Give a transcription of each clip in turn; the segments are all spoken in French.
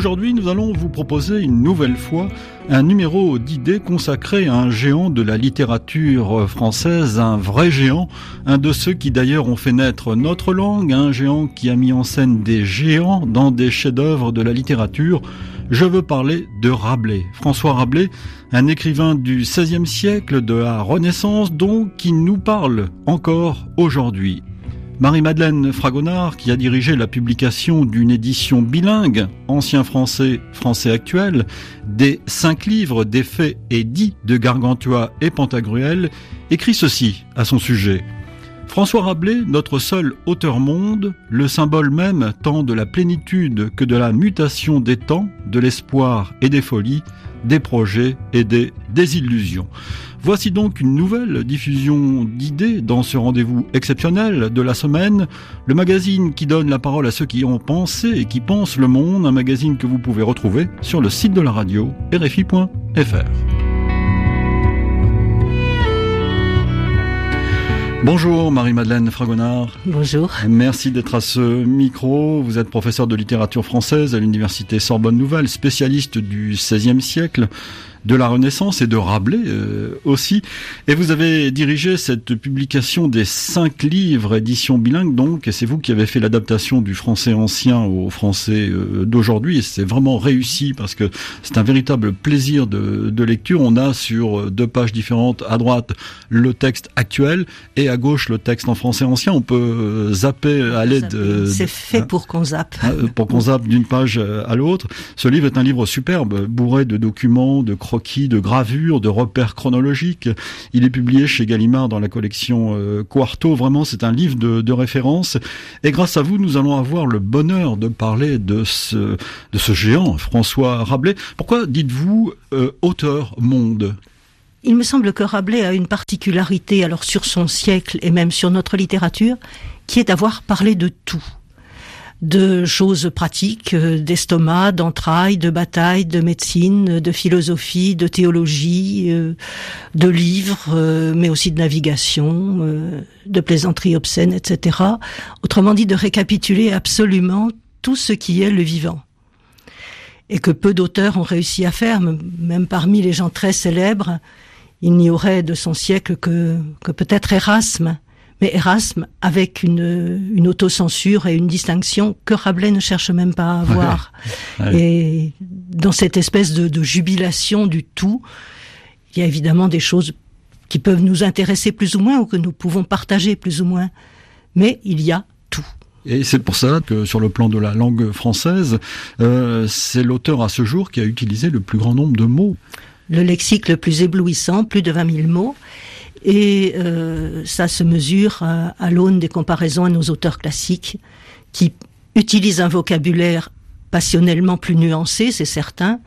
aujourd'hui nous allons vous proposer une nouvelle fois un numéro d'idées consacré à un géant de la littérature française, un vrai géant, un de ceux qui d'ailleurs ont fait naître notre langue, un géant qui a mis en scène des géants dans des chefs-d'œuvre de la littérature. Je veux parler de Rabelais. François Rabelais, un écrivain du XVIe siècle, de la Renaissance donc, qui nous parle encore aujourd'hui. Marie-Madeleine Fragonard, qui a dirigé la publication d'une édition bilingue, ancien français, français actuel, des cinq livres des faits et dits de Gargantua et Pantagruel, écrit ceci à son sujet. François Rabelais, notre seul auteur monde, le symbole même tant de la plénitude que de la mutation des temps, de l'espoir et des folies, des projets et des désillusions. Voici donc une nouvelle diffusion d'idées dans ce rendez-vous exceptionnel de la semaine, le magazine qui donne la parole à ceux qui ont pensé et qui pensent le monde, un magazine que vous pouvez retrouver sur le site de la radio rfi.fr. Bonjour Marie-Madeleine Fragonard. Bonjour. Merci d'être à ce micro. Vous êtes professeur de littérature française à l'université Sorbonne Nouvelle, spécialiste du XVIe siècle de la Renaissance et de Rabelais euh, aussi. Et vous avez dirigé cette publication des cinq livres, édition bilingue donc, et c'est vous qui avez fait l'adaptation du français ancien au français euh, d'aujourd'hui. Et c'est vraiment réussi parce que c'est un véritable plaisir de, de, lecture. On a sur deux pages différentes, à droite le texte actuel et à gauche le texte en français ancien. On peut euh, zapper à l'aide. C'est fait pour qu'on zappe. Pour qu'on zappe d'une page à l'autre. Ce livre est un livre superbe, bourré de documents, de de gravures, de repères chronologiques. Il est publié chez Gallimard dans la collection euh, Quarto. Vraiment, c'est un livre de, de, référence. Et grâce à vous, nous allons avoir le bonheur de parler de ce, de ce géant, François Rabelais. Pourquoi dites-vous euh, auteur monde? Il me semble que Rabelais a une particularité, alors sur son siècle et même sur notre littérature, qui est d'avoir parlé de tout de choses pratiques, euh, d'estomac, d'entrailles, de batailles, de médecine, de philosophie, de théologie, euh, de livres, euh, mais aussi de navigation, de plaisanterie obscène, etc. Autrement dit, de récapituler absolument tout ce qui est le vivant. Et que peu d'auteurs ont réussi à faire, même parmi les gens très célèbres, il n'y aurait de son siècle que, que peut-être Erasme, mais Erasme avec une, une autocensure et une distinction que Rabelais ne cherche même pas à avoir. Et dans cette espèce de, de jubilation du tout, il y a évidemment des choses qui peuvent nous intéresser plus ou moins ou que nous pouvons partager plus ou moins. Mais il y a tout. Et c'est pour ça que sur le plan de la langue française, euh, c'est l'auteur à ce jour qui a utilisé le plus grand nombre de mots. Le lexique le plus éblouissant, plus de 20 000 mots. Et euh, ça se mesure à, à l'aune des comparaisons à nos auteurs classiques qui utilisent un vocabulaire passionnellement plus nuancé, c'est certain,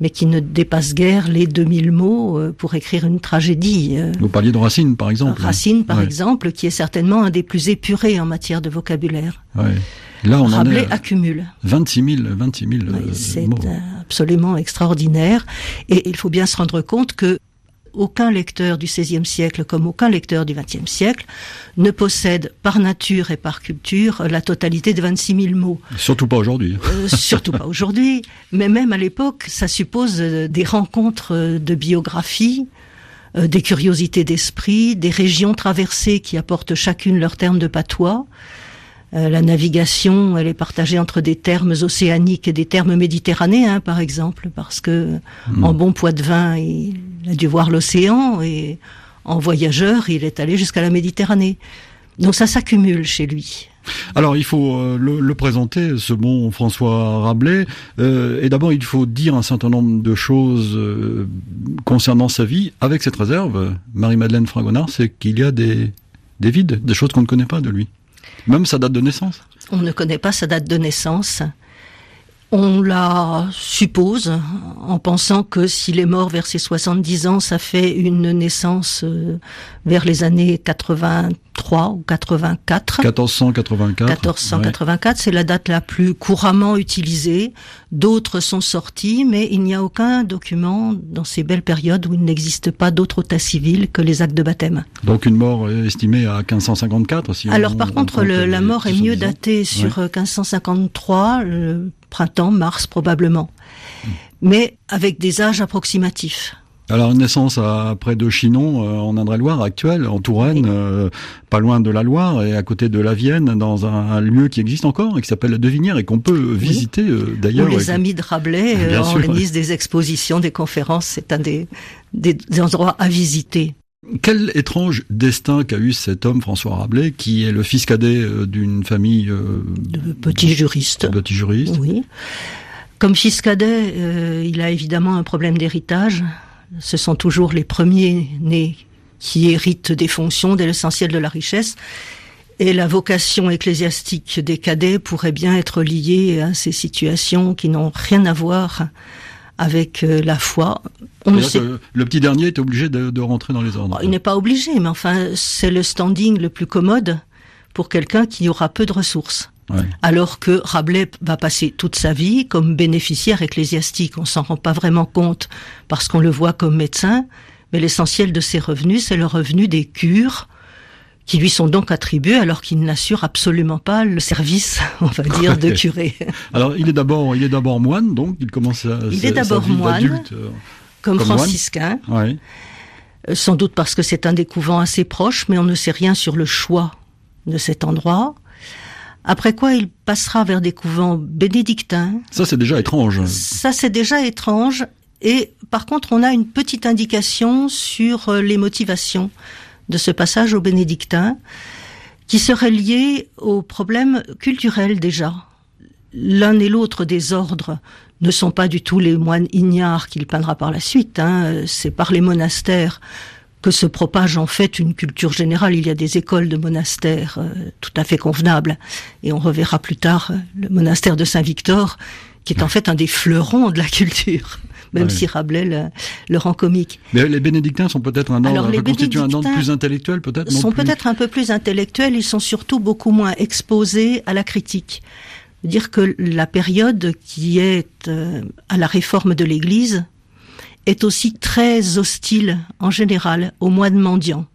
mais qui ne dépasse guère les 2000 mots euh, pour écrire une tragédie. Euh. Vous parliez de Racine, par exemple. Racine, par ouais. exemple, qui est certainement un des plus épurés en matière de vocabulaire. Ouais. Là, on Rabelais en accumule. 26 000, 26 000 oui, euh, C'est absolument extraordinaire. Et il faut bien se rendre compte que aucun lecteur du XVIe siècle comme aucun lecteur du XXe siècle ne possède par nature et par culture la totalité de 26 000 mots. Surtout pas aujourd'hui. Euh, surtout pas aujourd'hui, mais même à l'époque, ça suppose des rencontres de biographie, euh, des curiosités d'esprit, des régions traversées qui apportent chacune leur terme de patois. Euh, la navigation, elle est partagée entre des termes océaniques et des termes méditerranéens, par exemple, parce que mmh. en bon poids de vin, il a dû voir l'océan et en voyageur, il est allé jusqu'à la Méditerranée. Donc ça s'accumule chez lui. Alors il faut euh, le, le, présenter, ce bon François Rabelais, euh, et d'abord il faut dire un certain nombre de choses euh, concernant sa vie, avec cette réserve, Marie-Madeleine Fragonard, c'est qu'il y a des, des vides, des choses qu'on ne connaît pas de lui. Même sa date de naissance On ne connaît pas sa date de naissance. On la suppose en pensant que s'il est mort vers ses 70 ans, ça fait une naissance vers les années 83 83 ou 84. 1484. 1484, c'est la date la plus couramment utilisée. D'autres sont sortis, mais il n'y a aucun document dans ces belles périodes où il n'existe pas d'autre état civil que les actes de baptême. Donc une mort estimée à 1554 si Alors par contre, la mort est mieux datée sur 1553, le printemps, mars probablement. Mais avec des âges approximatifs. Alors naissance à près de Chinon, euh, en Indre-et-Loire actuelle, en Touraine, euh, pas loin de la Loire et à côté de la Vienne, dans un, lieu qui existe encore et qui s'appelle la Devinière et qu'on peut visiter euh, d'ailleurs. les amis de Rabelais organisent des expositions, des conférences. C'est un des, des, endroits à visiter. Quel étrange destin qu'a eu cet homme, François Rabelais, qui est le fils cadet d'une famille de petits juristes. De petits juristes. Oui. Comme fils cadet, il a évidemment un problème d'héritage ce sont toujours les premiers nés qui héritent des fonctions, de l'essentiel de la richesse. Et la vocation ecclésiastique des cadets pourrait bien être liée à ces situations qui n'ont rien à voir avec euh, la foi. On sait... le petit dernier est obligé de, rentrer dans les ordres. Il n'est pas obligé, mais enfin, c'est le standing le plus commode pour quelqu'un qui aura peu de ressources. Alors que Rabelais va passer toute sa vie comme bénéficiaire ecclésiastique. On s'en rend pas vraiment compte parce qu'on le voit comme médecin, mais l'essentiel de ses revenus, c'est le revenu des cures qui lui sont donc attribués alors qu'il n'assure absolument pas le service, on va dire, de curé. Alors il est d'abord, il est d'abord moine, donc il commence à. Il est d'abord moine, euh, comme, franciscain. Euh, sans doute parce que c'est un des couvents assez proches, mais on ne sait rien sur le choix de cet endroit. Après quoi, il passera vers des couvents bénédictins. Ça, c'est déjà étrange. Ça, c'est déjà étrange. Et par contre, on a une petite indication sur euh, les motivations de ce passage aux bénédictins, qui serait lié aux problèmes culturels déjà. L'un et l'autre des ordres ne sont pas du tout les moines ignares qu'il peindra par la suite. Hein. C'est par les monastères que se propage en fait une culture générale. Il y a des écoles de monastères euh, tout à fait convenables. Et on reverra plus tard euh, le monastère de Saint-Victor, qui est en fait un des fleurons de la culture. Même si Rabelais le, rend comique. Mais les bénédictins sont peut-être un ordre, constituent un ordre plus intellectuel, peut-être. Sont peut-être un peu plus intellectuels. Ils sont surtout beaucoup moins exposés à la critique. Dire que la période qui est euh, à la réforme de l'Église, est aussi très hostile en général aux moines mendiants.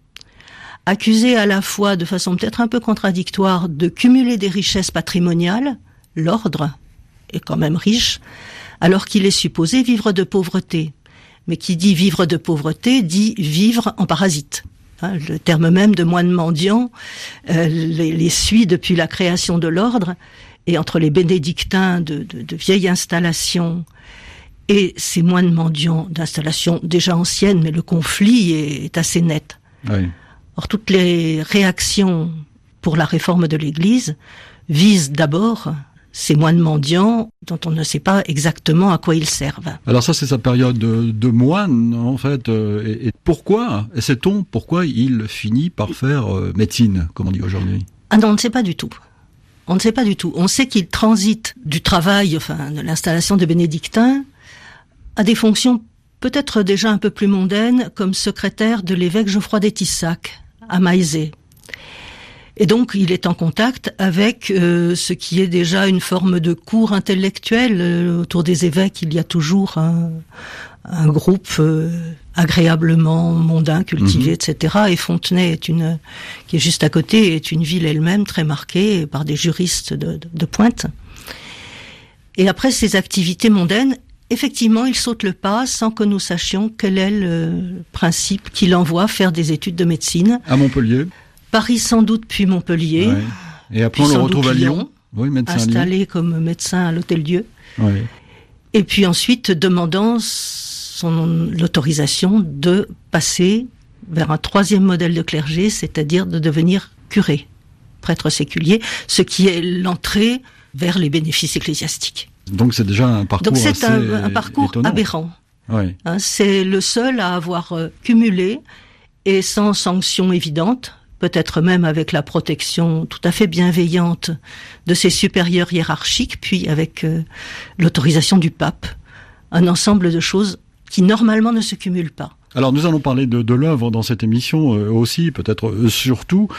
Accusé à la fois de façon peut-être un peu contradictoire de cumuler des richesses patrimoniales, l'ordre est quand même riche, alors qu'il est supposé vivre de pauvreté. Mais qui dit vivre de pauvreté dit vivre en parasite. Hein, le terme même de moine mendiant euh, les, suit depuis la création de l'ordre, et entre les bénédictins de, de, de vieilles installations et ces moines mendiants d'installation déjà ancienne, mais le conflit est, assez net. Or, toutes les réactions pour la réforme de l'Église visent d'abord ces moines mendiants dont on ne sait pas exactement à quoi ils servent. Alors ça, c'est sa période de, moine, en fait. Euh, et, pourquoi, sait-on pourquoi il finit par faire euh, médecine, comme on dit aujourd'hui? Ah non, on ne sait pas du tout. On ne sait pas du tout. On sait qu'il transite du travail, enfin, de l'installation de bénédictins, à des fonctions peut-être déjà un peu plus mondaines, comme secrétaire de l'évêque Geoffroy d'Etissac, à Maizé. Et donc, il est en contact avec euh, ce qui est déjà une forme de cours intellectuel. Euh, autour des évêques, il y a toujours un, groupe euh, agréablement mondain, cultivé, mhm. etc. Et Fontenay, est une, qui est juste à côté, est une ville elle-même très marquée par des juristes de, de pointe. Et après ces activités mondaines, effectivement, il saute le pas sans que nous sachions quel est le principe qui l'envoie faire des études de médecine. À Montpellier Paris sans doute, puis Montpellier. Et après, on le retrouve à Lyon. Oui, médecin installé comme médecin à l'Hôtel-Dieu. Et puis ensuite, demandant son l'autorisation de passer vers un troisième modèle de clergé, c'est-à-dire de devenir curé, prêtre séculier, ce qui est l'entrée vers les bénéfices ecclésiastiques. Donc c'est déjà un parcours Donc c'est un, parcours aberrant. Hein, c'est le seul à avoir euh, cumulé et sans sanction évidente, peut-être même avec la protection tout à fait bienveillante de ses supérieurs hiérarchiques, puis avec euh, l'autorisation du pape, un ensemble de choses qui normalement ne se cumulent pas. Alors nous allons parler de, l'œuvre dans cette émission aussi, peut-être surtout.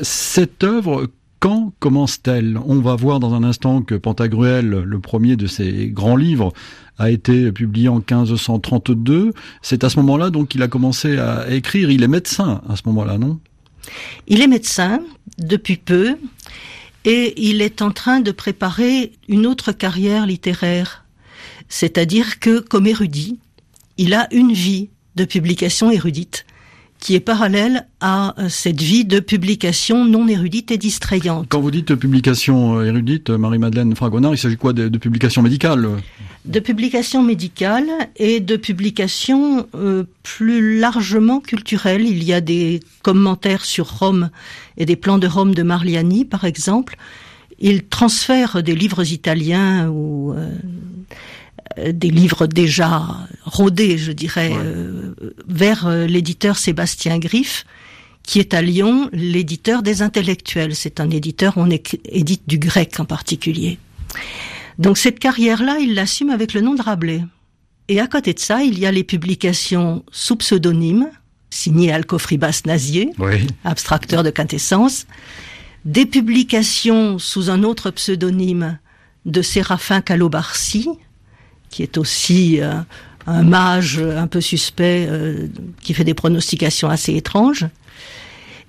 Cette œuvre, quand commence-t-elle? On va voir dans un instant que Pantagruel, le premier de ses grands livres, a été publié en 1532. C'est à ce moment-là donc qu'il a commencé à écrire. Il est médecin à ce moment-là, non? Il est médecin depuis peu et il est en train de préparer une autre carrière littéraire. C'est-à-dire que, comme érudit, il a une vie de publication érudite qui est parallèle à euh, cette vie de publication non érudite et distrayante. Quand vous dites publication euh, érudite, Marie-Madeleine Fragonard, il s'agit quoi de, de publication médicale? De publication médicale et de publication euh, plus largement culturelle. Il y a des commentaires sur Rome et des plans de Rome de Marliani, par exemple. Il transfère des livres italiens ou euh, des livres déjà rodés, je dirais, euh, vers euh, l'éditeur Sébastien Griff, qui est à Lyon l'éditeur des intellectuels. C'est un éditeur, on édite du grec en particulier. Donc cette carrière-là, il l'assume avec le nom de Rabelais. Et à côté de ça, il y a les publications sous pseudonyme, signées Alcofribas Nazier, abstracteur de quintessence, des publications sous un autre pseudonyme de Séraphin Calobarcy, qui est aussi euh, un mage un peu suspect, euh, qui fait des pronostications assez étranges.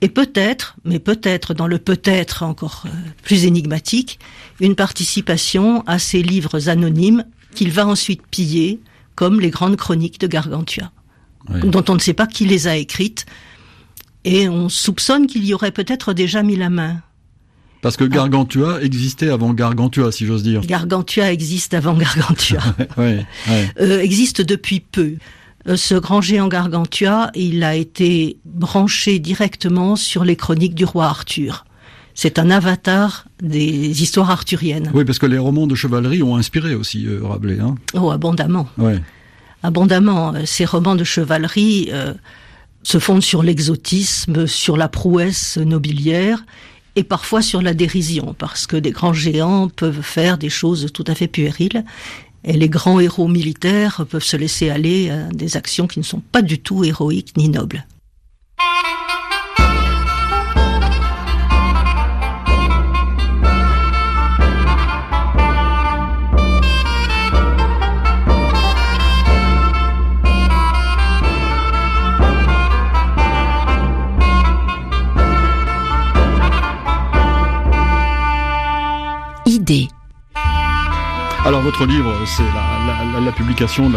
Et peut-être, mais peut-être dans le peut-être encore euh, plus énigmatique, une participation à ces livres anonymes qu'il va ensuite piller, comme les grandes chroniques de Gargantua, dont on ne sait pas qui les a écrites, et on soupçonne qu'il y aurait peut-être déjà mis la main. Parce que Gargantua existait avant Gargantua, si j'ose dire. Gargantua existe avant Gargantua. Euh, existe depuis peu. Euh, ce grand géant Gargantua, il a été branché directement sur les chroniques du roi Arthur. C'est un avatar des histoires arthuriennes. Oui, parce que les romans de chevalerie ont inspiré aussi euh, Rabelais. Hein oh, abondamment. Abondamment. Ces romans de chevalerie se fondent sur l'exotisme, sur la prouesse nobiliaire et parfois sur la dérision, parce que des grands géants peuvent faire des choses tout à fait puériles, et les grands héros militaires peuvent se laisser aller à des actions qui ne sont pas du tout héroïques ni nobles. Alors votre livre, c'est la, publication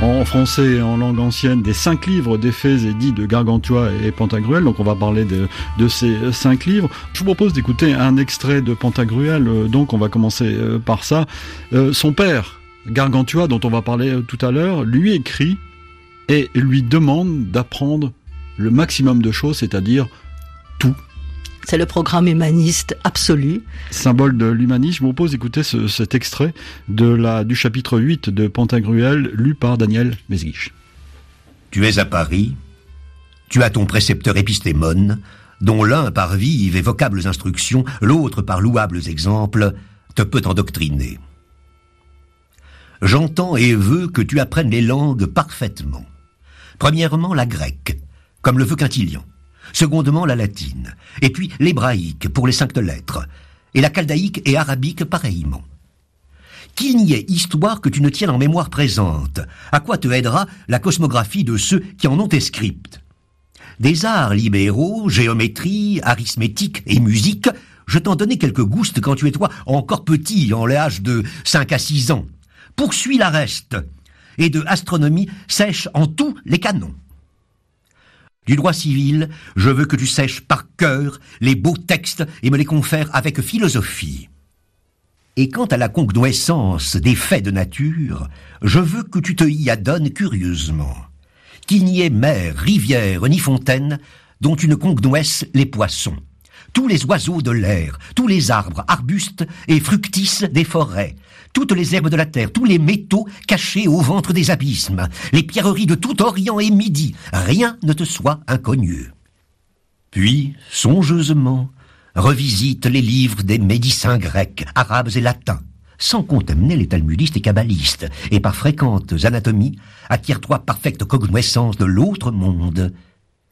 en français et en langue ancienne des cinq livres d'effets et dits de Gargantua et Pantagruel. Donc on va parler de, ces cinq livres. Je vous propose d'écouter un extrait de Pantagruel. Donc on va commencer euh, par ça. Euh, son père, Gargantua, dont on va parler euh, tout à l'heure, lui écrit et lui demande d'apprendre le maximum de choses, c'est-à-dire c'est le programme humaniste absolu. Symbole de l'humanisme, je vous propose d'écouter cet extrait de la, du chapitre 8 de Pantagruel, lu par Daniel Mesguich. Tu es à Paris, tu as ton précepteur épistémone, dont l'un par vives et vocables instructions, l'autre par louables exemples, te peut endoctriner. J'entends et veux que tu apprennes les langues parfaitement. Premièrement, la grecque, comme le veut Quintilian secondement la latine, et puis l'hébraïque pour les cinq lettres, et la chaldaïque et arabique pareillement. Qu'il n'y ait histoire que tu ne tiennes en mémoire présente, à quoi te aidera la cosmographie de ceux qui en ont tes scripts? Des arts libéraux, géométrie, arithmétique et musique, je t'en donnais quelques goustes quand tu es toi encore petit, en l'âge de cinq à six ans. Poursuis la reste, et de astronomie sèche en tous les canons. Du droit civil, je veux que tu sèches par cœur les beaux textes et me les confères avec philosophie. Et quant à la congnoissance des faits de nature, je veux que tu te y adonnes curieusement. Qu'il n'y ait mer, rivière ni fontaine dont tu ne congnoisses les poissons, tous les oiseaux de l'air, tous les arbres, arbustes et fructices des forêts, toutes les herbes de la terre, tous les métaux cachés au ventre des abysmes, les pierreries de tout Orient et Midi, rien ne te soit inconnu. Puis, songeusement, revisite les livres des médecins grecs, arabes et latins, sans contaminer les talmudistes et kabbalistes, et par fréquentes anatomies, acquiert-toi parfaite connaissance de l'autre monde,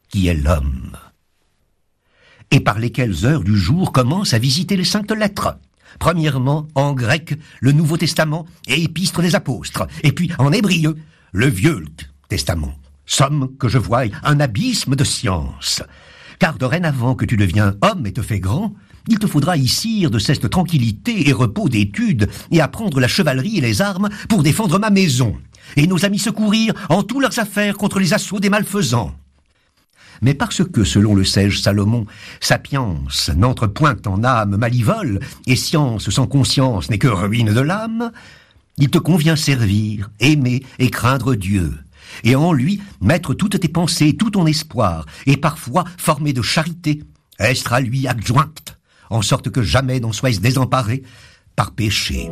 qui est l'homme. Et par lesquelles heures du jour commence à visiter les saintes lettres. Premièrement, en grec, le Nouveau Testament et Épître des Apôtres, et puis en hébreu, le Vieux Testament. Somme que je voie un abysme de science. Car dorénavant que tu deviens homme et te fais grand, il te faudra ici de cette tranquillité et repos d'études et apprendre la chevalerie et les armes pour défendre ma maison, et nos amis secourir en tous leurs affaires contre les assauts des malfaisants. Mais parce que, selon le sage Salomon, sapience n'entre point en âme malivole, et science sans conscience n'est que ruine de l'âme, il te convient servir, aimer et craindre Dieu, et en lui mettre toutes tes pensées, tout ton espoir, et parfois former de charité, être à lui adjointe, en sorte que jamais n'en sois désemparé par péché.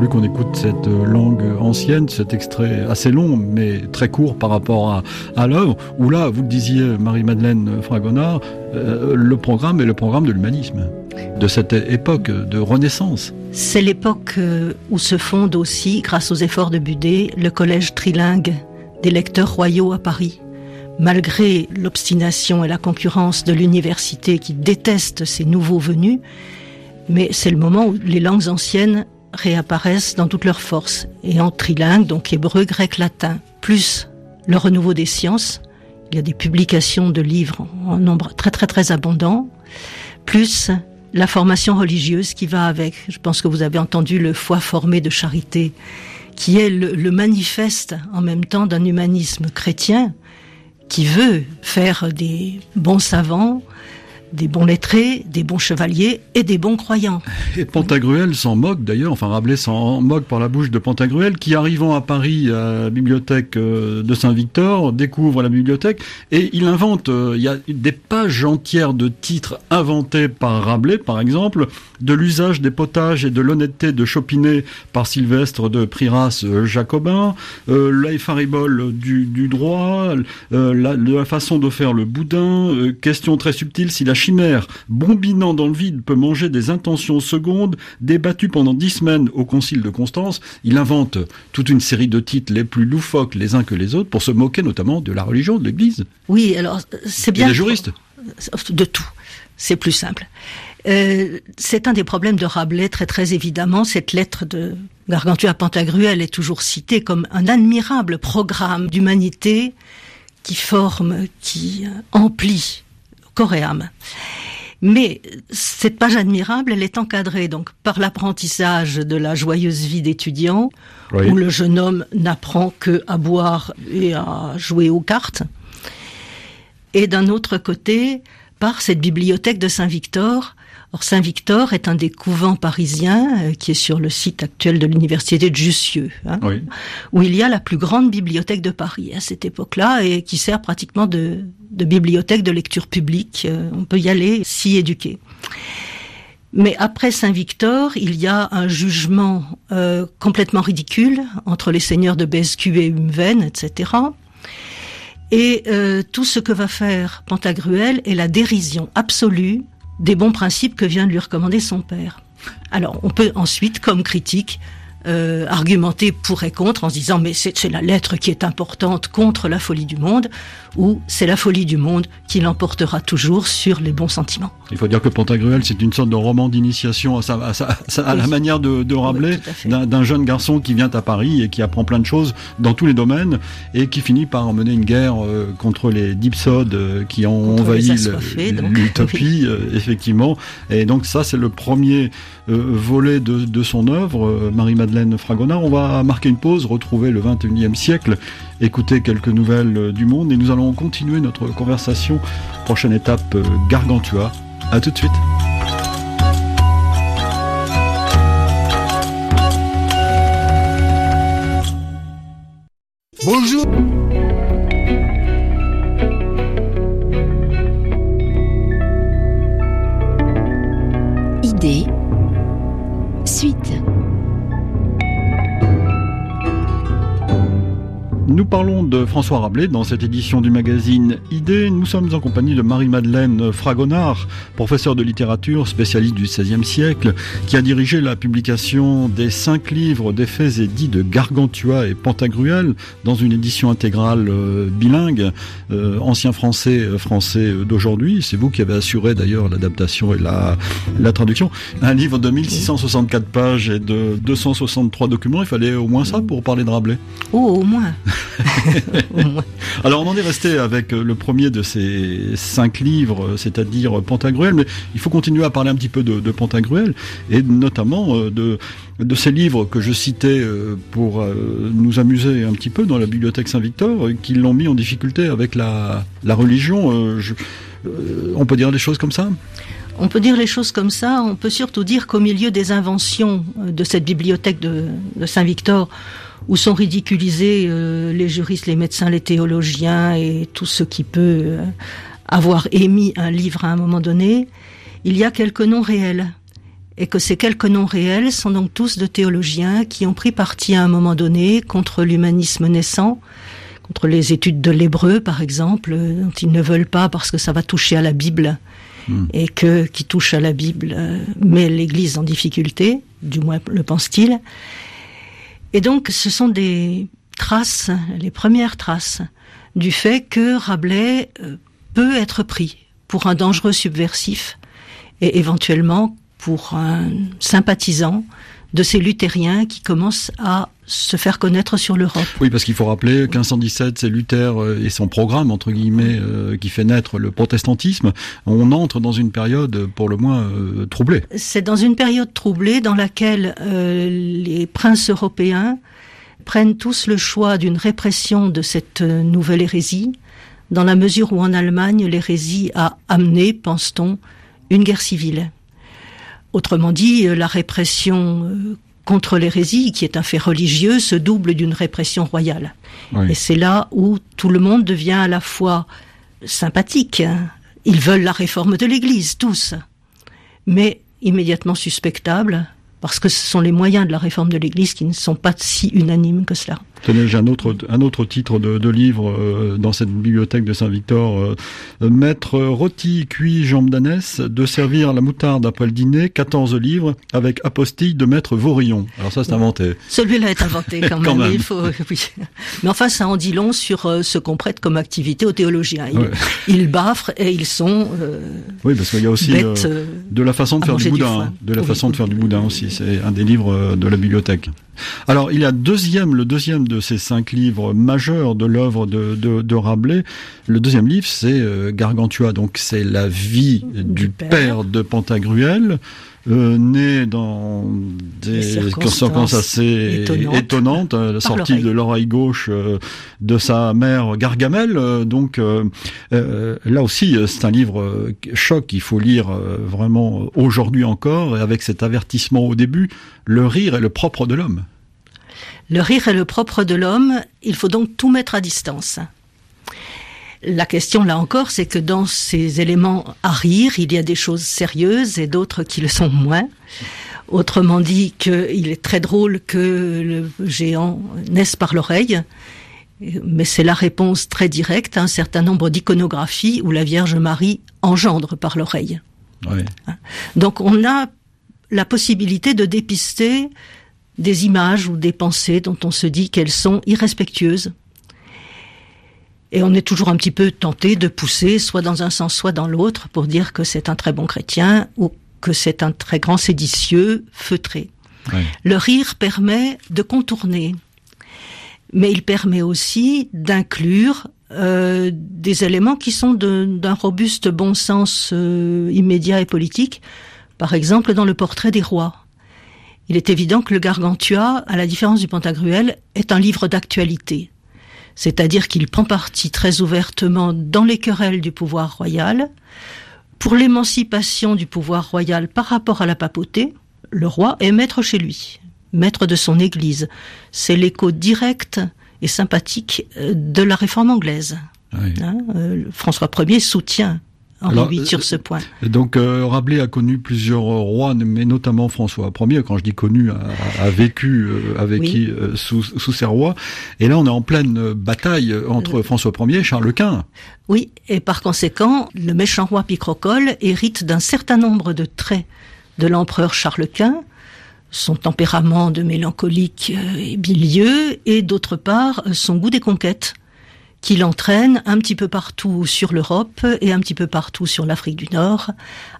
Voulu qu'on écoute cette langue ancienne, cet extrait assez long, mais très court par rapport à, l'œuvre, où là, vous le disiez, Marie-Madeleine Fragonard, euh, le programme est le programme de l'humanisme, de cette époque de renaissance. C'est l'époque euh, où se fonde aussi, grâce aux efforts de Budet, le collège trilingue des lecteurs royaux à Paris. Malgré l'obstination et la concurrence de l'université qui déteste ces nouveaux venus, mais c'est le moment où les langues anciennes réapparaissent dans toute leur force. Et en trilingue, donc hébreu, grec, latin, plus le renouveau des sciences, il y a des publications de livres en nombre très très très abondant, plus la formation religieuse qui va avec. Je pense que vous avez entendu le foi formé de charité, qui est le, le manifeste en même temps d'un humanisme chrétien qui veut faire des bons savants, des bons lettrés, des bons chevaliers et des bons croyants. Et Pantagruel s'en moque d'ailleurs, enfin Rabelais s'en moque par la bouche de Pantagruel, qui arrivant à Paris à la bibliothèque euh, de Saint-Victor, découvre la bibliothèque et il invente, euh, il y a des pages entières de titres inventés par Rabelais par exemple, de l'usage des potages et de l'honnêteté de Chopinet par Sylvestre de Priras euh, Jacobin, euh, l'Aifaribol du, droit, la, la, façon de faire le boudin, question très subtile si la chimère, bombinant dans le vide, peut manger des intentions secondes, débattues pendant dix semaines au concile de Constance, il invente toute une série de titres les plus loufoques les uns que les autres pour se moquer notamment de la religion, de l'Église. Oui, alors c'est bien... Et des juristes. De tout. C'est plus simple. Euh, c'est un des problèmes de Rabelais, très très évidemment. Cette lettre de Gargantua à Pantagruel est toujours citée comme un admirable programme d'humanité qui forme, qui emplit Mais cette page admirable, elle est encadrée donc par l'apprentissage de la joyeuse vie d'étudiant, oui. où le jeune homme n'apprend que à boire et à jouer aux cartes. Et d'un autre côté, par cette bibliothèque de Saint-Victor. Or, Saint-Victor est un des couvents parisiens euh, qui est sur le site actuel de l'université de Jussieu, hein, oui. où il y a la plus grande bibliothèque de Paris à cette époque-là et qui sert pratiquement de, de bibliothèque de lecture publique. Euh, on peut y aller, s'y éduquer. Mais après Saint-Victor, il y a un jugement euh, complètement ridicule entre les seigneurs de Bescu et Humven, etc. Et euh, tout ce que va faire Pantagruel est la dérision absolue des bons principes que vient de lui recommander son père. Alors, on peut ensuite, comme critique, euh, argumenter pour et contre en se disant mais c'est la lettre qui est importante contre la folie du monde ou c'est la folie du monde qui l'emportera toujours sur les bons sentiments. Il faut dire que Pantagruel c'est une sorte de roman d'initiation à, sa, à, sa, à, la manière de, de Rabelais oui, d'un jeune garçon qui vient à Paris et qui apprend plein de choses dans tous les domaines et qui finit par mener une guerre euh, contre les dipsodes euh, qui ont contre envahi l'utopie oui. Euh, effectivement et donc ça c'est le premier volet de, de son œuvre Marie-Madeleine Fragonard. On va marquer une pause, retrouver le 21e siècle, écouter quelques nouvelles du monde et nous allons continuer notre conversation. Prochaine étape, Gargantua. À tout de suite. Bonjour. Nous parlons de François Rabelais dans cette édition du magazine Idée. Nous sommes en compagnie de Marie-Madeleine Fragonard, professeure de littérature, spécialiste du XVIe siècle, qui a dirigé la publication des cinq livres des faits et dits de Gargantua et Pantagruel dans une édition intégrale euh, bilingue, euh, ancien français, euh, français d'aujourd'hui. C'est vous qui avez assuré d'ailleurs l'adaptation et la, la traduction. Un livre de 1664 pages et de 263 documents. Il fallait au moins ça pour parler de Rabelais. Oh, au moins. Alors on en est resté avec euh, le premier de ces cinq livres, c'est-à-dire Pantagruel, mais il faut continuer à parler un petit peu de, Pantagruel, et notamment euh, de, de ces livres que je citais euh, pour nous amuser un petit peu dans la bibliothèque Saint-Victor, qui l'ont mis en difficulté avec la, la religion. on peut dire des choses comme ça? On peut dire les choses comme ça, on peut surtout dire qu'au milieu des inventions de cette bibliothèque de, de Saint-Victor, où sont ridiculisés euh, les juristes, les médecins, les théologiens et tout ce qui peut euh, avoir émis un livre à un moment donné, il y a quelques noms réels. Et que ces quelques noms réels sont donc tous de théologiens qui ont pris parti à un moment donné contre l'humanisme naissant, contre les études de l'hébreu par exemple, dont ils ne veulent pas parce que ça va toucher à la Bible hmm. et que qui touche à la Bible euh, met l'Église en difficulté, du moins le pense-t-il. Et donc, ce sont des traces, les premières traces, du fait que Rabelais euh, peut être pris pour un dangereux subversif et éventuellement pour un sympathisant de ces luthériens qui commencent à se faire connaître sur l'Europe. Oui, parce qu'il faut rappeler 1517, c'est Luther euh, et son programme, entre guillemets, euh, qui fait naître le protestantisme. On entre dans une période pour le moins troublée. C'est dans une période troublée dans laquelle les princes européens prennent tous le choix d'une répression de cette nouvelle hérésie, dans la mesure où en Allemagne l'hérésie a amené, pense-t-on, une guerre civile. Autrement dit, la répression euh, contre l'hérésie, qui est un fait religieux, se double d'une répression royale. Et c'est là où tout le monde devient à la fois sympathique. Hein. Ils veulent la réforme de l'Église, tous. Mais immédiatement suspectable, parce que ce sont les moyens de la réforme de l'Église qui ne sont pas si unanimes que cela. Tenez, j'ai un autre, un autre titre de, de livre euh, dans cette bibliothèque de Saint-Victor. Euh, Maître rôti cuit jambes d'ânesse, de servir la moutarde après le dîner, 14 livres, avec apostille de Maître Vaurillon. Alors ça, c'est inventé. Celui-là est inventé quand, même. Il faut, oui. Mais enfin, ça en dit long sur euh, ce qu'on prête comme activité aux théologiens. Ils, ils baffrent et ils sont Oui, parce qu'il y a aussi de la façon de faire du boudin. de la façon de faire du boudin aussi. C'est un des livres de la bibliothèque. Alors, il y a deuxième, le deuxième de ces cinq livres majeurs de l'œuvre de, de, Rabelais. Le deuxième livre, c'est euh, Gargantua. Donc, c'est la vie du, père. de Pantagruel. Euh, né dans des, circonstances, assez étonnantes, euh, la sortie de l'oreille gauche de sa mère Gargamel. donc là aussi, c'est un livre choc qu'il faut lire vraiment aujourd'hui encore, et avec cet avertissement au début, le rire est le propre de l'homme. Le rire est le propre de l'homme, il faut donc tout mettre à distance. La question, là encore, c'est que dans ces éléments à rire, il y a des choses sérieuses et d'autres qui le sont moins. Autrement dit, qu'il est très drôle que le géant naisse par l'oreille, mais c'est la réponse très directe à un certain nombre d'iconographies où la Vierge Marie engendre par l'oreille. Donc on a la possibilité de dépister des images ou des pensées dont on se dit qu'elles sont irrespectueuses. Et on est toujours un petit peu tenté de pousser soit dans un sens, soit dans l'autre pour dire que c'est un très bon chrétien ou que c'est un très grand séditieux feutré. Le rire permet de contourner, mais il permet aussi d'inclure euh, des éléments qui sont d'un robuste bon sens euh, immédiat et politique, par exemple dans le portrait des rois il est évident que le Gargantua, à la différence du Pantagruel, est un livre d'actualité. C'est-à-dire qu'il prend parti très ouvertement dans les querelles du pouvoir royal, pour l'émancipation du pouvoir royal par rapport à la papauté, le roi est maître chez lui, maître de son église. C'est l'écho direct et sympathique euh, de la réforme anglaise. Hein, euh, François Ier soutient Henri VIII sur ce point. Donc Rabelais a connu plusieurs rois, mais notamment François Ier. Quand je dis connu, a, vécu, a vécu sous, sous ces rois. Et là, on est en pleine bataille entre François Ier et Charles Quint. Oui, et par conséquent, le méchant roi Picrocole hérite d'un certain nombre de traits de l'empereur Charles Quint, son tempérament de mélancolique et bilieux, et d'autre part son goût des conquêtes qui l'entraîne un petit peu partout sur l'Europe et un petit peu partout sur l'Afrique du Nord,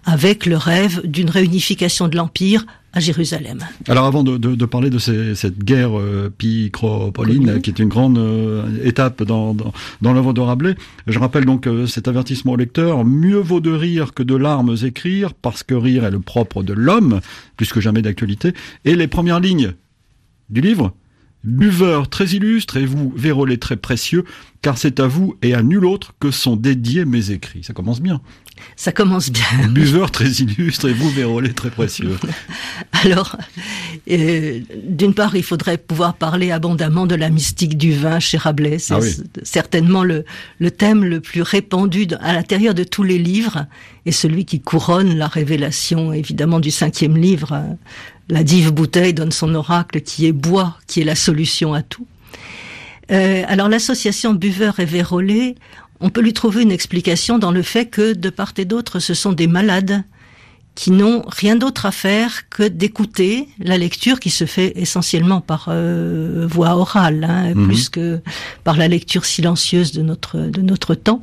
avec le rêve d'une réunification de l'Empire à Jérusalem. Alors avant de, de, de parler de ces, cette guerre euh, picropoline, qui est une grande euh, étape dans, dans, dans l'œuvre de Rabelais, je rappelle donc euh, cet avertissement au lecteur, mieux vaut de rire que de larmes écrire, parce que rire est le propre de l'homme, plus que jamais d'actualité, et les premières lignes du livre, Buveur très illustre et vous, vérolé très précieux, car c'est à vous et à nul autre que sont dédiés mes écrits. Ça commence bien. Ça commence bien. Buveur très illustre et vous, vérolé très précieux. Alors, euh, d'une part, il faudrait pouvoir parler abondamment de la mystique du vin chez Rabelais. C'est Ah oui. certainement le, le thème le plus répandu à l'intérieur de tous les livres et celui qui couronne la révélation, évidemment, du cinquième livre. La dive bouteille donne son oracle qui est bois, qui est la solution à tout. Euh, alors l'association buveur et vérolé, on peut lui trouver une explication dans le fait que de part et d'autre, ce sont des malades qui n'ont rien d'autre à faire que d'écouter la lecture qui se fait essentiellement par euh, voix orale, hein, Mhm. plus que par la lecture silencieuse de notre de notre temps.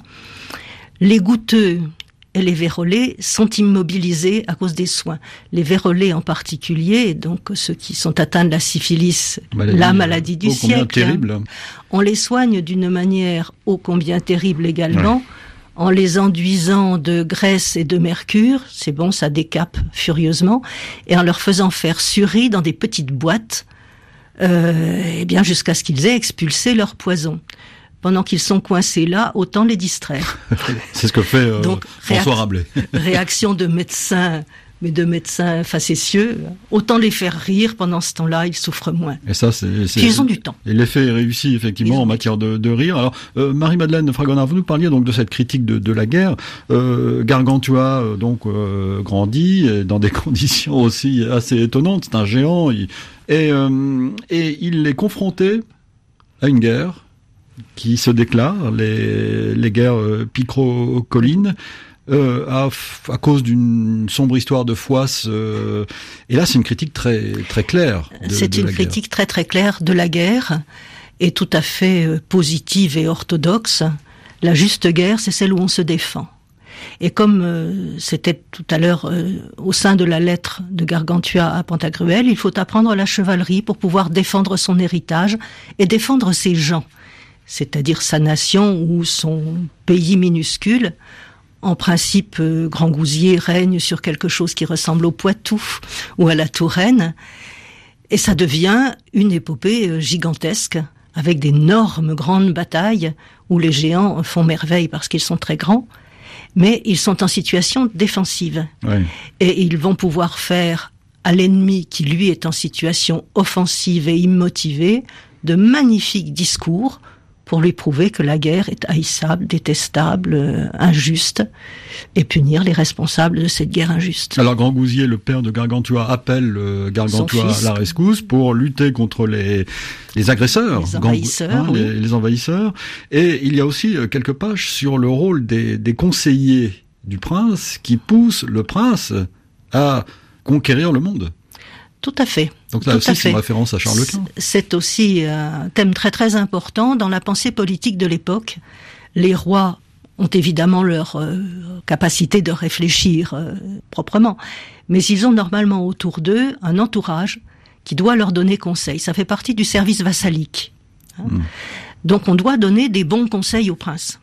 Les goutteux et les vérolés sont immobilisés à cause des soins. Les vérolés en particulier, donc ceux qui sont atteints de la syphilis, la maladie du siècle, hein. on les soigne d'une manière ô combien terrible également, en les enduisant de graisse et de mercure, c'est bon, ça décape furieusement, et en leur faisant faire surir dans des petites boîtes, euh, eh bien jusqu'à ce qu'ils aient expulsé leur poison. Pendant qu'ils sont coincés là, autant les distraire. C'est ce que fait euh, Donc, François Rabelais. Réaction de médecins, mais de médecins facétieux, autant les faire rire pendant ce temps-là, ils souffrent moins. Et ça, c'est. ils ont du temps. Et l'effet est réussi effectivement en matière de, de rire. Alors euh, Marie-Madeleine Fragonard, vous nous parliez donc de cette critique de, de la guerre. Euh, Gargantua donc euh, grandit dans des conditions aussi assez étonnantes. C'est un géant il- et, et il est confronté à une guerre qui se déclare, les, les guerres euh, picro-collines. Euh, à, à cause d'une sombre histoire de Foisse, euh, et là c'est une critique très très claire. C'est une guerre. critique très très claire de la guerre et tout à fait positive et orthodoxe. La juste guerre, c'est celle où on se défend. Et comme euh, c'était tout à l'heure au sein de la lettre de Gargantua à Pantagruel, il faut apprendre la chevalerie pour pouvoir défendre son héritage et défendre ses gens, c'est-à-dire sa nation ou son pays minuscule. En principe, euh, Grand Gousier règne sur quelque chose qui ressemble au Poitou ou à la Touraine. Et ça devient une épopée euh, gigantesque, avec d'énormes grandes batailles où les géants font merveille parce qu'ils sont très grands, mais ils sont en situation défensive. Et ils vont pouvoir faire à l'ennemi qui lui est en situation offensive et immotivée de magnifiques discours pour lui prouver que la guerre est haïssable, détestable, euh, injuste, et punir les responsables de cette guerre injuste. Alors Grand Gousier, le père de Gargantua, appelle euh, Gargantua à la rescousse pour lutter contre les, les agresseurs, Les envahisseurs, hein, oui. les, les envahisseurs. Et il y a aussi euh, quelques pages sur le rôle des, des conseillers du prince qui poussent le prince à conquérir le monde. Tout à fait. Donc là Tout aussi, c'est une référence à Charles Quint. C'est aussi un thème très très important dans la pensée politique de l'époque. Les rois ont évidemment leur euh, capacité de réfléchir euh, proprement, mais ils ont normalement autour d'eux un entourage qui doit leur donner conseil. Ça fait partie du service vassalique. hein. Mm. Donc on doit donner des bons conseils au prince.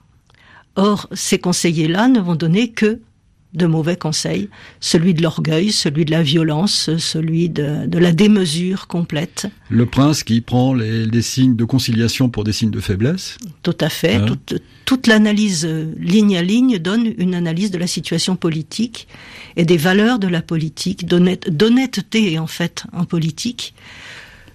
Or, ces conseillers-là ne vont donner que de mauvais conseils, celui de l'orgueil, celui de la violence, celui de, de la démesure complète. Le prince qui prend les, les signes de conciliation pour des signes de faiblesse. Tout à fait. Hein Toute, toute l'analyse euh, ligne à ligne donne une analyse de la situation politique et des valeurs de la politique, d'honnête- d'honnêteté en fait en politique.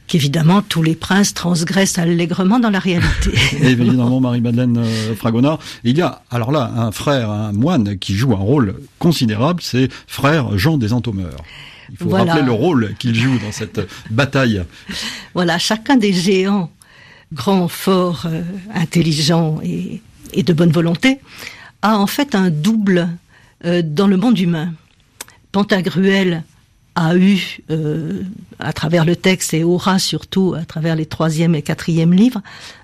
Qu'évidemment tous les princes transgressent allègrement dans la réalité. évidemment, Marie-Madeleine euh, Fragonard. Il y a alors là un frère, un moine qui joue un rôle considérable, c'est frère Jean des Entomeurs. Il faut rappeler le rôle qu'il joue dans cette bataille. Voilà, chacun des géants, grands, forts, euh, intelligents et, de bonne volonté, a en fait un double euh, dans le monde humain. Pantagruel a eu, euh, à travers le texte, et aura surtout à travers les troisième et quatrième livres,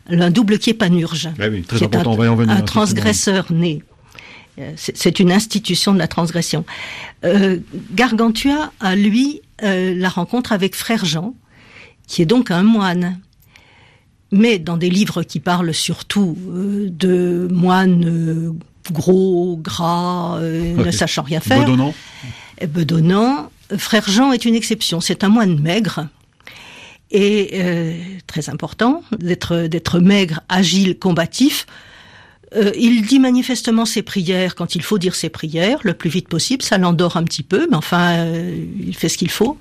un double qui est panurge, bah qui est un, transgresseur né. Euh, c'est une institution de la transgression. Euh, Gargantua a, lui, la rencontre avec Frère Jean, qui est donc un moine. Mais dans des livres qui parlent surtout de moines gros, gras, ne sachant rien faire. Bedonnant. Bedonnant, Frère Jean est une exception. C'est un moine maigre et euh, très important d'être maigre, agile, combatif. Euh, il dit manifestement ses prières quand il faut dire ses prières, le plus vite possible. Ça l'endort un petit peu, mais enfin, euh, il fait ce qu'il faut.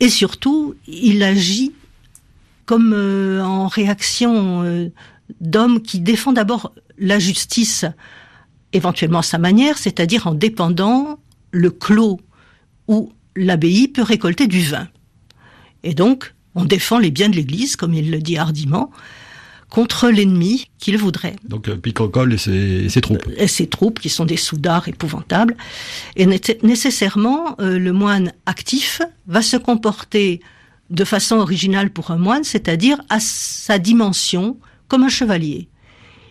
Et surtout, il agit comme en réaction d'homme qui défend d'abord la justice, éventuellement à sa manière, c'est-à-dire en dépendant le clos ou l'abbaye peut récolter du vin. Et donc, on défend les biens de l'Église, comme il le dit hardiment, contre l'ennemi qu'il voudrait. Donc euh, Picrocole et ses, troupes. Et ses troupes, qui sont des soudards épouvantables. Et nécessairement, euh, le moine actif va se comporter de façon originale pour un moine, c'est-à-dire à sa dimension comme un chevalier.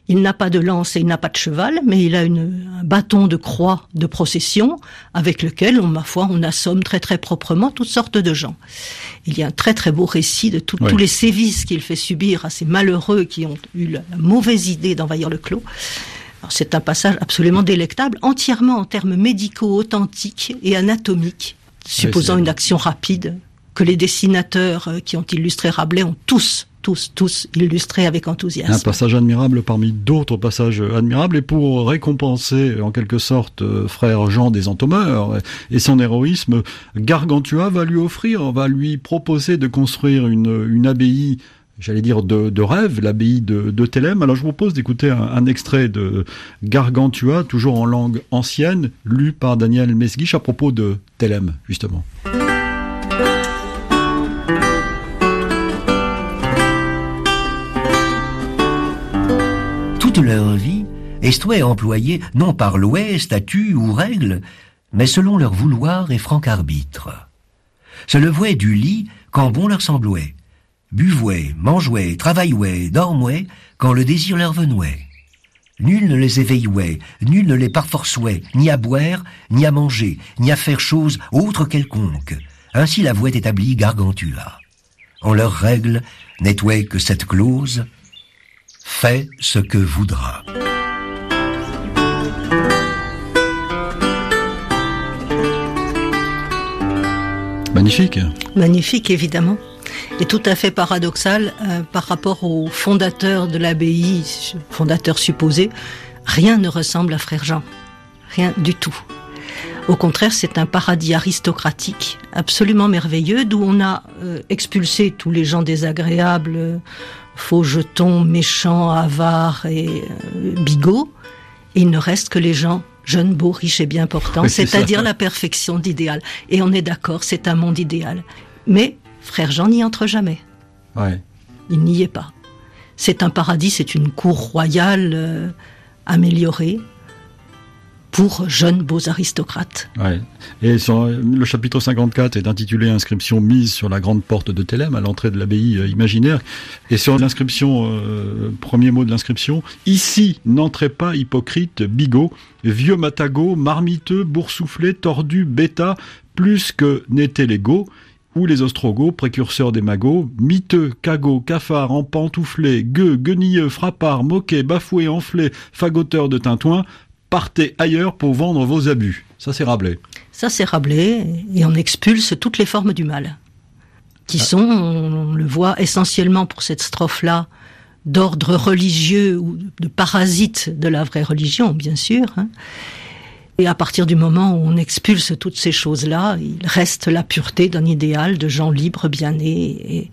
Il n'a pas de lance et il n'a pas de cheval, mais il a une, un bâton de croix de procession avec lequel, on, ma foi, on assomme très très proprement toutes sortes de gens. Il y a un très très beau récit de tous les sévices qu'il fait subir à ces malheureux qui ont eu la, mauvaise idée d'envahir le clos. C'est un passage absolument délectable, entièrement en termes médicaux, authentiques et anatomiques, supposant une action rapide que les dessinateurs euh, qui ont illustré Rabelais ont tous tous, tous illustrés avec enthousiasme. Un passage admirable parmi d'autres passages admirables. Et pour récompenser en quelque sorte euh, frère Jean des Entomeurs et son héroïsme, Gargantua va lui offrir, va lui proposer de construire une, abbaye j'allais dire de, rêve, l'abbaye de, Thélème. Alors je vous propose d'écouter un, extrait de Gargantua, toujours en langue ancienne, lu par Daniel Mesguich à propos de Thélème, justement. Leur vie, Estouet employés non par loi, statut ou règle, mais selon leur vouloir et franc arbitre. Se levouaient du lit quand bon leur semblait, buvouaient, mangeouaient, travaillouaient, dormouaient quand le désir leur venouait. Nul ne les éveillait, nul ne les parforçouait, ni à boire, ni à manger, ni à faire chose autre quelconque. Ainsi la voix établie Gargantua. En leurs règles n'était que cette clause, Fais ce que voudra. Magnifique. Magnifique, évidemment. Et tout à fait paradoxal euh, par rapport au fondateur de l'abbaye, fondateur supposé. Rien ne ressemble à Frère Jean. Rien du tout. Au contraire, c'est un paradis aristocratique absolument merveilleux d'où on a euh, expulsé tous les gens désagréables, faux jetons, méchants, avares et euh, bigots. Et il ne reste que les gens jeunes, beaux, riches et bien portants, c'est-à-dire la perfection d'idéal. Et on est d'accord, c'est un monde idéal. Mais frère Jean n'y entre jamais. Il n'y est pas. C'est un paradis, c'est une cour royale euh, améliorée, pour jeunes beaux aristocrates. Et le chapitre 54 est intitulé Inscription mise sur la grande porte de Thélème à l'entrée de l'abbaye euh, imaginaire. Et sur l'inscription, euh, premier mot de l'inscription, ici n'entrez pas hypocrite, bigot, vieux matagot, marmiteux, boursouflé, tordu, bêta, plus que n'étaient les ou les ostrogoths, précurseurs des magots, miteux, cagots, cafards, empantouflés, gueux, guenilleux, frappards, moquets, bafoués, enflés, fagoteurs de tintouin, partez ailleurs pour vendre vos abus. Ça, c'est Rabelais. Ça, c'est Rabelais, et on expulse toutes les formes du mal, qui ah. sont, on le voit essentiellement pour cette strophe-là, d'ordre religieux ou de parasite de la vraie religion, bien sûr, hein, Et à partir du moment où on expulse toutes ces choses-là, il reste la pureté d'un idéal de gens libres, bien nés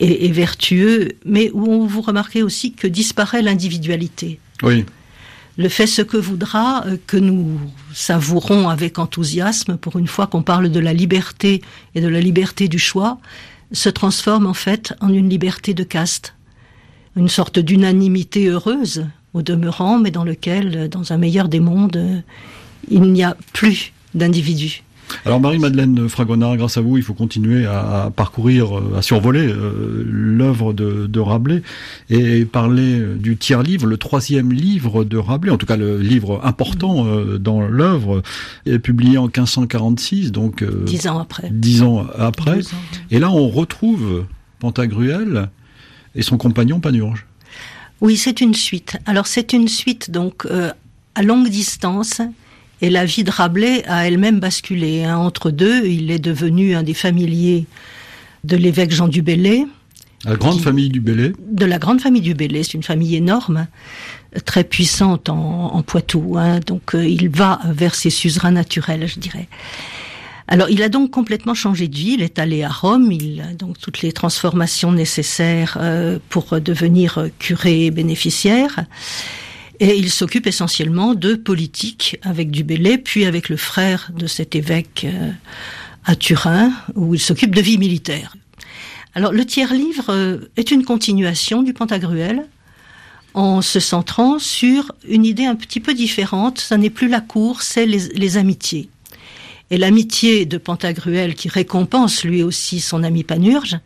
et, et, vertueux, mais où vous remarquez aussi que disparaît l'individualité. Oui. Le fait ce que voudra, euh, que nous savourons avec enthousiasme, pour une fois qu'on parle de la liberté et de la liberté du choix, se transforme en fait en une liberté de caste, une sorte d'unanimité heureuse au demeurant, mais dans lequel, dans un meilleur des mondes, il n'y a plus d'individus. Alors Marie-Madeleine Fragonard, grâce à vous, il faut continuer à, parcourir, euh, à survoler euh, l'œuvre de, Rabelais et parler du tiers-livre, le troisième livre de Rabelais, en tout cas le livre important euh, dans l'œuvre, est publié en 1546, donc dix ans après. Dix ans après. Et là, on retrouve Pantagruel et son compagnon Panurge. Oui, c'est une suite. Alors c'est une suite donc à longue distance et la vie de Rabelais a elle-même basculé. Hein. Entre deux, il est devenu un des familiers de l'évêque Jean du Bellay. La grande famille du Bellay De la grande famille du Bellay. C'est une famille énorme, très puissante en, Poitou. Hein. Donc euh, il va vers ses suzerains naturels, je dirais. Alors, il a donc complètement changé de vie. Il est allé à Rome. Il a donc toutes les transformations nécessaires euh, pour devenir curé bénéficiaire. Et il s'occupe essentiellement de politique avec du Bellay, puis avec le frère de cet évêque euh, à Turin, où il s'occupe de vie militaire. Alors le tiers-livre euh, est une continuation du Pantagruel, en se centrant sur une idée un petit peu différente. Ça n'est plus la cour, c'est les, amitiés. Et l'amitié de Pantagruel, qui récompense lui aussi son ami Panurge,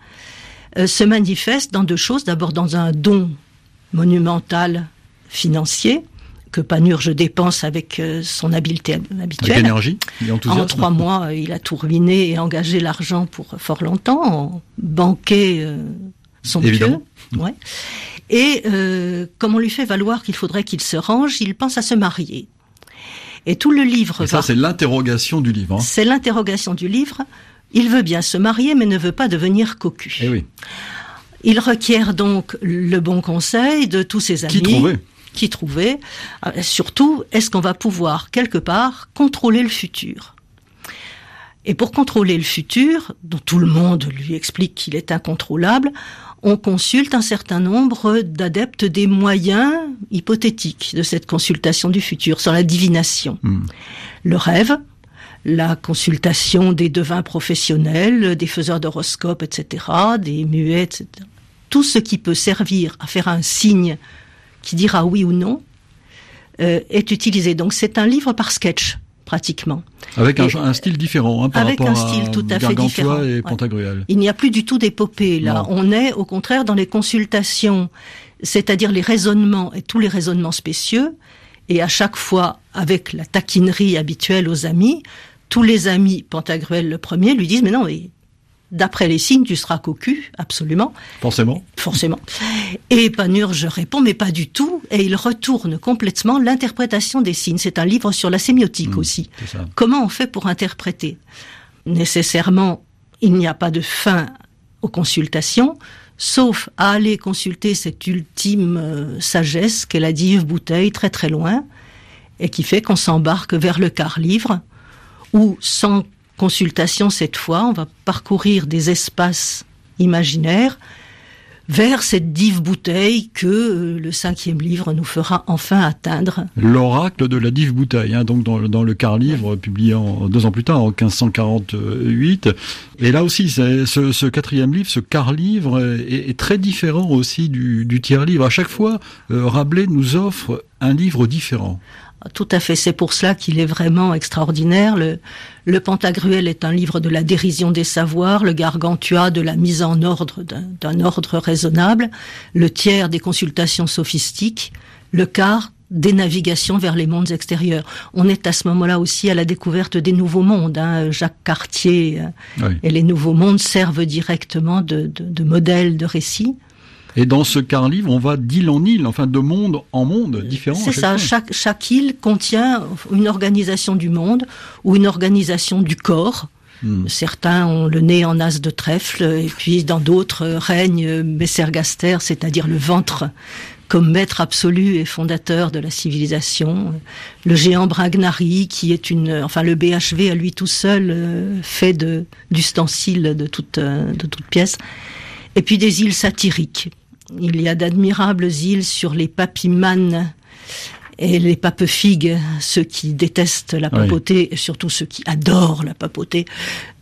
euh, se manifeste dans deux choses. D'abord dans un don monumental financier que Panurge dépense avec euh, son habileté habituelle. Avec énergie En trois mois, il a tout ruiné et engagé l'argent pour fort longtemps, banquet euh, son Évidemment. Ouais. Et euh, comme on lui fait valoir qu'il faudrait qu'il se range, il pense à se marier. Et tout le livre. Et ça, c'est l'interrogation du livre. Hein. C'est l'interrogation du livre. Il veut bien se marier, mais ne veut pas devenir cocu. Eh oui. Il requiert donc le bon conseil de tous ses amis. Qui trouver? Qui trouver. Euh, surtout, est-ce qu'on va pouvoir, quelque part, contrôler le futur? Et pour contrôler le futur, dont tout le monde lui explique qu'il est incontrôlable, on consulte un certain nombre d'adeptes des moyens hypothétiques de cette consultation du futur, sur la divination. Hmm. Le rêve, la consultation des devins professionnels, des faiseurs d'horoscopes, etc., des muets, etc. Tout ce qui peut servir à faire un signe qui dira oui ou non, euh, est utilisé. Donc c'est un livre par sketch pratiquement. Avec un, style différent hein, par avec rapport un style tout à fait différent. et Pantagruel. Il n'y a plus du tout d'épopée là. On est au contraire dans les consultations, c'est-à-dire les raisonnements et tous les raisonnements spécieux. Et à chaque fois, avec la taquinerie habituelle aux amis, tous les amis, Pantagruel le premier, lui disent mais non, mais D'après les signes, tu seras cocu, absolument. Forcément. Forcément. Et Panurge répond, mais pas du tout, et il retourne complètement l'interprétation des signes. C'est un livre sur la sémiotique mmh, aussi. Comment on fait pour interpréter? Nécessairement, il n'y a pas de fin aux consultations, sauf à aller consulter cette ultime euh, sagesse qu'est la dive bouteille très très loin, et qui fait qu'on s'embarque vers le quart-livre, où sans consultation cette fois, on va parcourir des espaces imaginaires vers cette dive bouteille que euh, le cinquième livre nous fera enfin atteindre. L'oracle de la dive bouteille, hein, donc dans, le quart livre publié deux ans plus tard, en 1548. Et là aussi, ce, quatrième livre, ce quart livre, est, très différent aussi du, du, tiers livre. À chaque fois, euh, Rabelais nous offre un livre différent. Tout à fait, c'est pour cela qu'il est vraiment extraordinaire. Le, le Pantagruel est un livre de la dérision des savoirs, le Gargantua de la mise en ordre d'un ordre raisonnable, le tiers des consultations sophistiques, le quart des navigations vers les mondes extérieurs. On est à ce moment-là aussi à la découverte des nouveaux mondes. Hein. Jacques Cartier euh, et les nouveaux mondes servent directement de, de, de modèle de récit. Et dans ce quart livre, on va d'île en île, enfin de monde en monde différent. C'est ça. Chaque, chaque île contient une organisation du monde ou une organisation du corps. Hmm. Certains ont le nez en as de trèfle, et puis dans d'autres règne Messergaster, c'est-à-dire le ventre comme maître absolu et fondateur de la civilisation. Le géant Bragnari, qui est une, enfin le BHV à lui tout seul euh, fait de d'ustensiles de toute euh, de toute pièce. Et puis des îles satiriques. Il y a d'admirables îles sur les papimanes et les papes figues, ceux qui détestent la papauté, et surtout ceux qui adorent la papauté,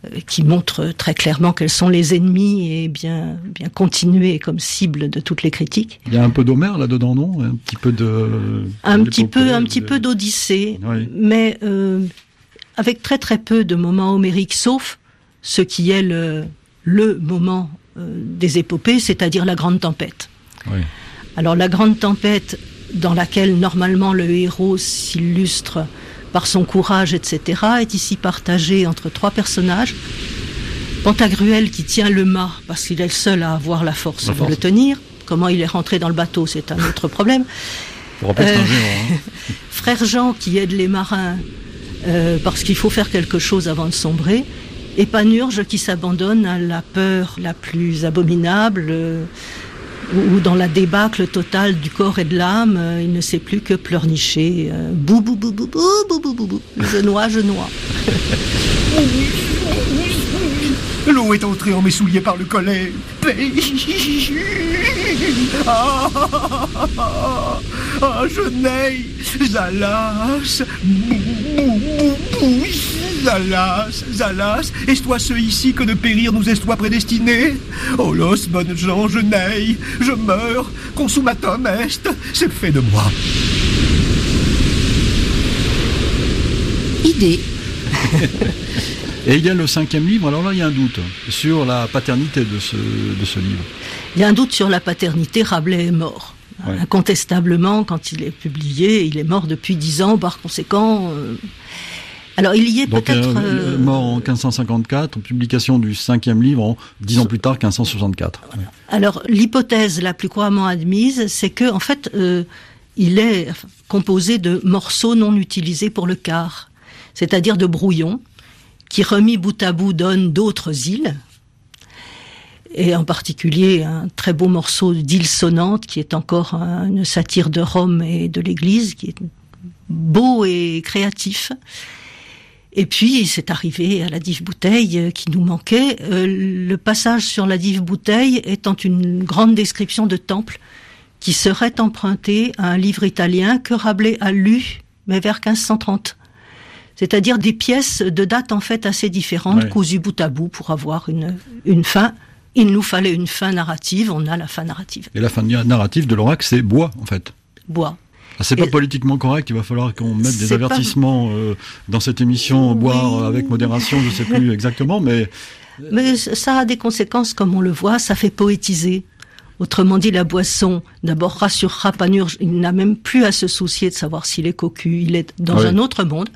euh, qui montrent très clairement quels sont les ennemis et bien, bien continuer comme cible de toutes les critiques. Il y a un peu d'Homère là-dedans, non? Un petit peu de... Un petit peu, un petit peu d'Odyssée, mais euh, avec très très peu de moments homériques, sauf ce qui est le, le moment des épopées, c'est-à-dire la grande tempête. Alors la grande tempête, dans laquelle normalement le héros s'illustre par son courage, etc., est ici partagé entre trois personnages. Pantagruel qui tient le mât parce qu'il est le seul à avoir la force, de le tenir. Comment il est rentré dans le bateau, c'est un autre problème. Euh, hein. Frère Jean qui aide les marins euh, parce qu'il faut faire quelque chose avant de sombrer. Et Panurge qui s'abandonne à la peur la plus abominable. Euh, ou dans la débâcle totale du corps et de l'âme, euh, il ne sait plus que pleurnicher. Euh, bou bou bou bou bou bou bou bou bou. Je noie, je noie. L'eau est entrée en mes souliers par le collet. Ah, ah, je n'ai Zalas, Zalas, Zalas, est-ce toi ce ici que de périr nous est toi prédestiné Oh los, bonnes gens, je n'ai, je meurs, consumatum est, c'est fait de moi. Idée. Et il y a le cinquième livre, alors là il y a un doute sur la paternité de ce, de ce livre. Il y a un doute sur la paternité, Rabelais est mort. Incontestablement, quand il est publié, il est mort depuis dix ans, par conséquent... Euh, alors il y est peut-être... Euh, euh, mort en 1554, en publication du cinquième livre, en dix ans plus tard, 1564. Alors l'hypothèse la plus couramment admise, c'est que en fait, il est composé de morceaux non utilisés pour le quart, c'est-à-dire de brouillons, qui remis bout à bout donne d'autres îles, et en particulier un très beau morceau d'île sonnante qui est encore une satire de Rome et de l'Église, qui est beau et créatif. Et puis, c'est arrivé à la dive bouteille qui nous manquait. Euh, le passage sur la dive bouteille étant une grande description de temple qui serait emprunté à un livre italien que Rabelais a lu, mais vers 1530 c'est-à-dire des pièces de date en fait assez différentes, cousues bout à bout pour avoir une, une fin. Il nous fallait une fin narrative, on a la fin narrative. Et la fin narrative de l'oracle, c'est bois en fait. Bois. Ah, c'est pas politiquement correct, il va falloir qu'on mette des avertissements euh, dans cette émission, boire avec modération, je sais plus exactement, mais... Mais ça a des conséquences, comme on le voit, ça fait poétiser. Autrement dit, la boisson, d'abord rassurera Panurge, il n'a même plus à se soucier de savoir s'il est cocu, il est dans un autre monde.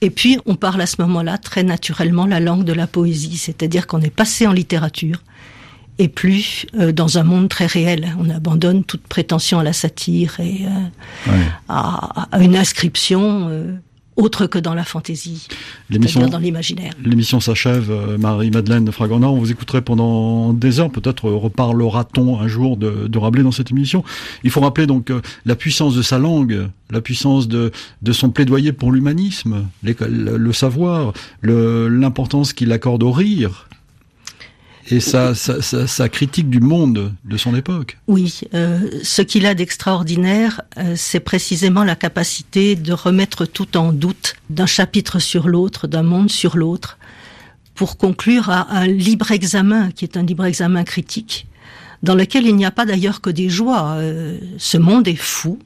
Et puis, on parle à ce moment-là très naturellement la langue de la poésie, c'est-à-dire qu'on est passé en littérature et plus euh, dans un monde très réel. On abandonne toute prétention à la satire et euh, à, une inscription euh, autre que dans la fantaisie, c'est-à-dire dans l'imaginaire. L'émission s'achève, Marie-Madeleine Fragonard, on vous écouterait pendant des heures, peut-être reparlera-t-on un jour de, de, Rabelais dans cette émission. Il faut rappeler donc la puissance de sa langue, la puissance de, de son plaidoyer pour l'humanisme, le savoir, l'importance qu'il accorde au rire, et sa, sa, critique du monde de son époque. Oui, euh, ce qu'il a d'extraordinaire, euh, c'est précisément la capacité de remettre tout en doute d'un chapitre sur l'autre, d'un monde sur l'autre, pour conclure à un libre examen, qui est un libre examen critique, dans lequel il n'y a pas d'ailleurs que des joies. Euh, ce monde est fou,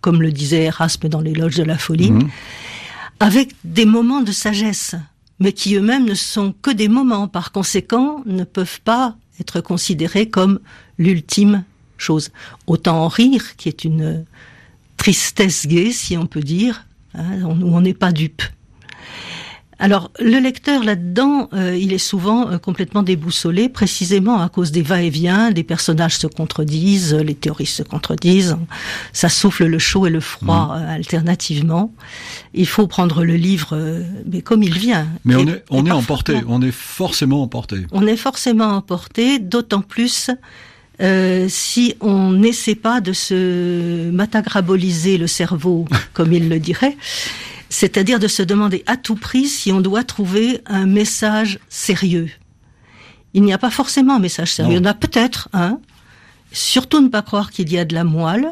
comme le disait Erasme dans l'éloge de la folie, mmh. avec des moments de sagesse mais qui eux-mêmes ne sont que des moments, par conséquent, ne peuvent pas être considérés comme l'ultime chose. Autant en rire, qui est une tristesse gaie, si on peut dire, hein, où on n'est pas dupe. Alors, le lecteur là-dedans, euh, il est souvent euh, complètement déboussolé, précisément à cause des va-et-vient, des personnages se contredisent, les théories se contredisent, ça souffle le chaud et le froid mmh. euh, alternativement. Il faut prendre le livre, mais comme il vient. Mais on est, on est emporté, on est forcément emporté. On est forcément emporté, d'autant plus euh, si on n'essaie pas de se matagraboliser le cerveau, comme il le dirait, c'est-à-dire de se demander à tout prix si on doit trouver un message sérieux. Il n'y a pas forcément un message sérieux, il y en a peut-être un. Surtout ne pas croire qu'il y a de la moelle,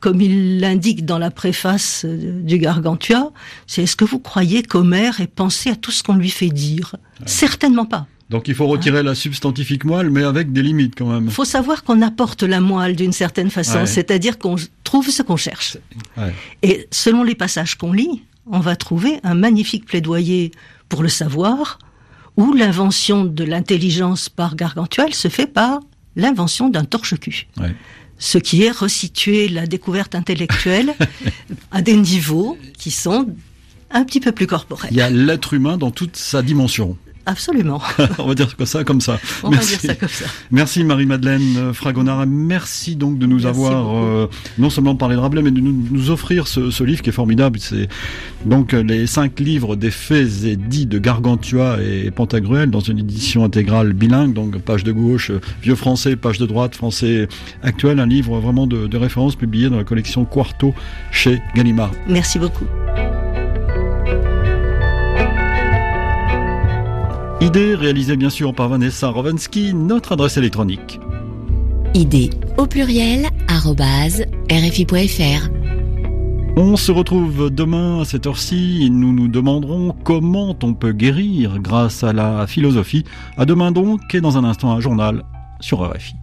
comme il l'indique dans la préface du Gargantua, c'est est-ce que vous croyez qu'Homère ait pensé à tout ce qu'on lui fait dire? Certainement pas. Donc il faut retirer la substantifique moelle, mais avec des limites quand même. Il faut savoir qu'on apporte la moelle d'une certaine façon, c'est-à-dire qu'on trouve ce qu'on cherche. Et selon les passages qu'on lit, on va trouver un magnifique plaidoyer pour le savoir, où l'invention de l'intelligence par Gargantua se fait par l'invention d'un torche-cul ce qui est resituer la découverte intellectuelle à des niveaux qui sont un petit peu plus corporels. Il y a l'être humain dans toute sa dimension. Absolument. On va dire ça comme ça. On merci. va dire ça comme ça. Merci Marie-Madeleine Fragonard. Merci donc de nous avoir euh, non seulement parlé de Rabelais, mais de nous, offrir ce, livre qui est formidable. C'est donc les cinq livres des faits et dits de Gargantua et Pantagruel dans une édition intégrale bilingue, donc page de gauche, vieux français, page de droite, français actuel. Un livre vraiment de, de référence publié dans la collection Quarto chez Gallimard. Merci beaucoup. Idée réalisée bien sûr par Vanessa Rovensky, notre adresse électronique. Idée au pluriel rfi.fr. On se retrouve demain à cette heure-ci et nous nous demanderons comment on peut guérir grâce à la philosophie. À demain donc et dans un instant un journal sur RFI.